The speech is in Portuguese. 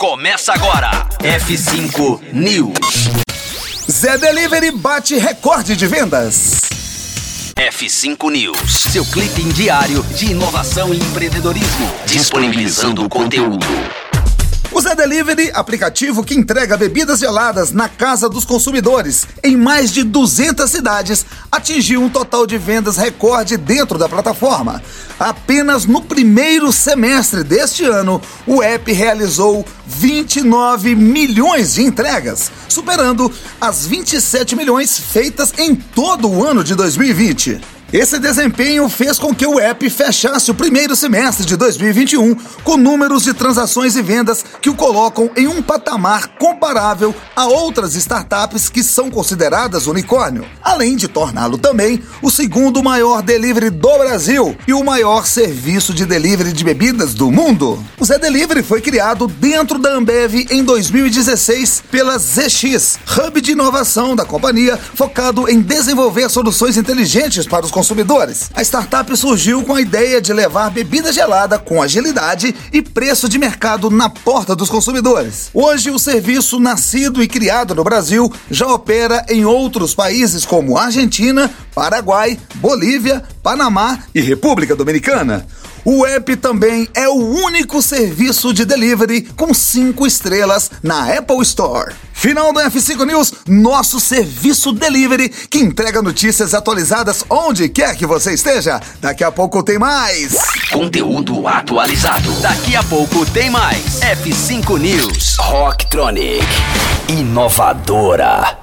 Começa agora. F5 News. Zé Delivery bate recorde de vendas. F5 News. Seu clipe diário de inovação e empreendedorismo. Disponibilizando o conteúdo. O Zé Delivery, aplicativo que entrega bebidas geladas na casa dos consumidores em mais de 200 cidades, atingiu um total de vendas recorde dentro da plataforma. Apenas no primeiro semestre deste ano, o app realizou 29 milhões de entregas, superando as 27 milhões feitas em todo o ano de 2020. Esse desempenho fez com que o app fechasse o primeiro semestre de 2021 com números de transações e vendas que o colocam em um patamar comparável a outras startups que são consideradas unicórnio, além de torná-lo também o segundo maior delivery do Brasil e o maior serviço de delivery de bebidas do mundo. O Zé Delivery foi criado dentro da Ambev em 2016 pela ZX, hub de inovação da companhia focado em desenvolver soluções inteligentes para os consumidores. A startup surgiu com a ideia de levar bebida gelada com agilidade e preço de mercado na porta dos consumidores. Hoje, o serviço nascido e criado no Brasil já opera em outros países como Argentina, Paraguai, Bolívia, Panamá e República Dominicana. O app também é o único serviço de delivery com cinco estrelas na Apple Store. Final do F5 News, nosso serviço delivery que entrega notícias atualizadas onde quer que você esteja. Daqui a pouco tem mais. Conteúdo atualizado. Daqui a pouco tem mais. F5 News. Rocktronic. Inovadora.